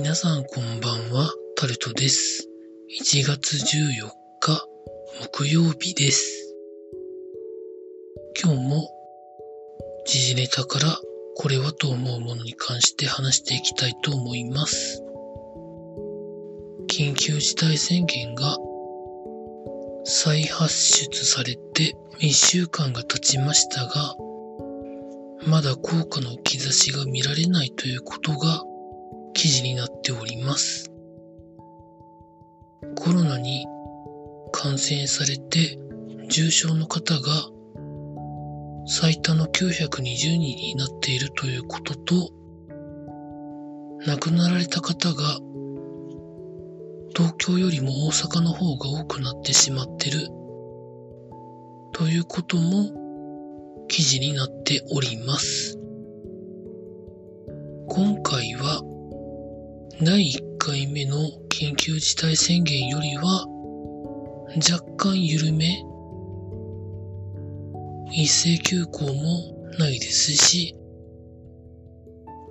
皆さんこんばんは、タルトです。1月14日、木曜日です。今日も、時事ネタからこれはと思うものに関して話していきたいと思います。緊急事態宣言が再発出されて1週間が経ちましたが、まだ効果の兆しが見られないということが記事になっております。コロナに感染されて重症の方が最多の920人になっているということと、亡くなられた方が東京よりも大阪の方が多くなってしまってるということも記事になっております。今回は第1回目の緊急事態宣言よりは若干緩め一斉休校もないですし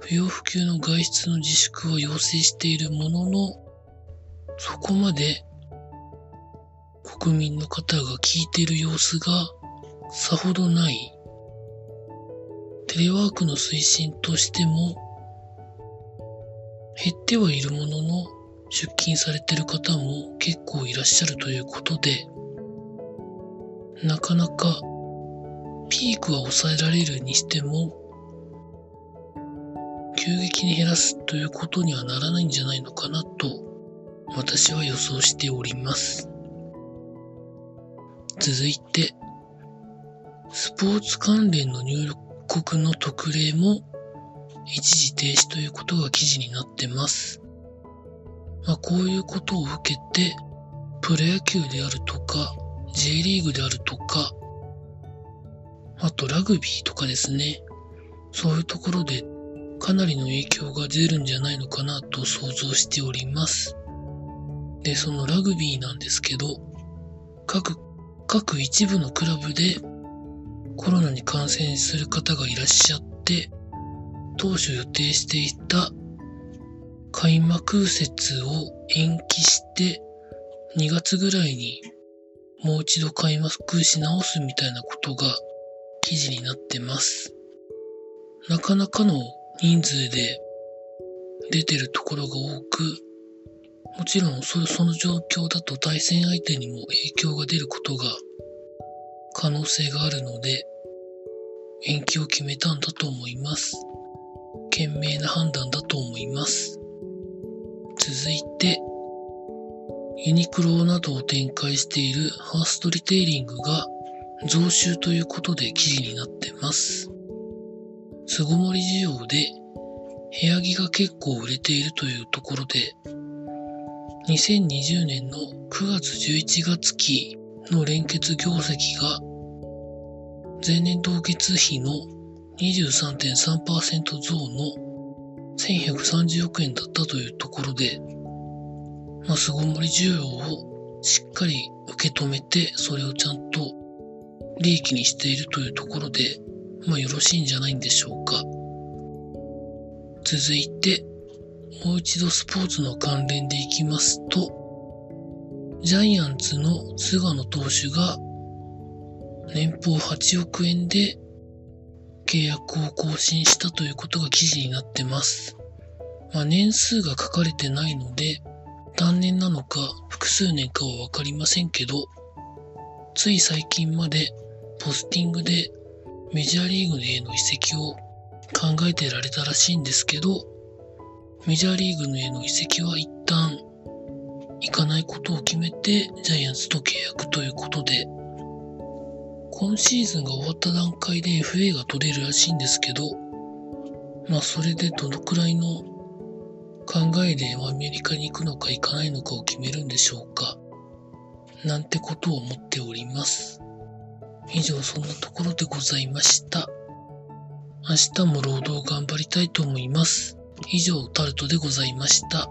不要不急の外出の自粛は要請しているもののそこまで国民の方が聞いている様子がさほどない。テレワークの推進としても減ってはいるものの出勤されてる方も結構いらっしゃるということでなかなかピークは抑えられるにしても急激に減らすということにはならないんじゃないのかなと私は予想しております。続いてスポーツ関連の入国の特例も一時停止ということが記事になってます。まあ、こういうことを受けて、プロ野球であるとか、J リーグであるとか、あとラグビーとかですね。そういうところでかなりの影響が出るんじゃないのかなと想像しております。で、そのラグビーなんですけど、各、各一部のクラブでコロナに感染する方がいらっしゃって、当初予定していた開幕節を延期して2月ぐらいにもう一度開幕し直すみたいなことが記事になってます。なかなかの人数で出てるところが多く、もちろんそその状況だと対戦相手にも影響が出ることが可能性があるので延期を決めたんだと思います。賢明な判断だと思います。続いて、ユニクロなどを展開しているファーストリテイリングが増収ということで記事になってます。巣ごもり需要で部屋着が結構売れているというところで、2020年の9月11月期の連結業績が前年同月比の23.3%増の1130億円だったというところで、まあ、巣ごもり需要をしっかり受け止めて、それをちゃんと利益にしているというところで、まあよろしいんじゃないんでしょうか。続いて、もう一度スポーツの関連でいきますと、ジャイアンツの菅野投手が年俸8億円で契約を更新したということが記事になってます。まあ、年数が書かれてないので、何年なのか複数年かはわかりませんけど、つい最近までポスティングでメジャーリーグへの移籍を考えてられたらしいんですけど、メジャーリーグへの移籍は一旦行かないことを決めてジャイアンツと契約ということで、今シーズンが終わった段階で FA が取れるらしいんですけど、まあそれでどのくらいの考えでアメリカに行くのか行かないのかを決めるんでしょうか。なんてことを思っております。以上そんなところでございました。明日も労働頑張りたいと思います。以上タルトでございました。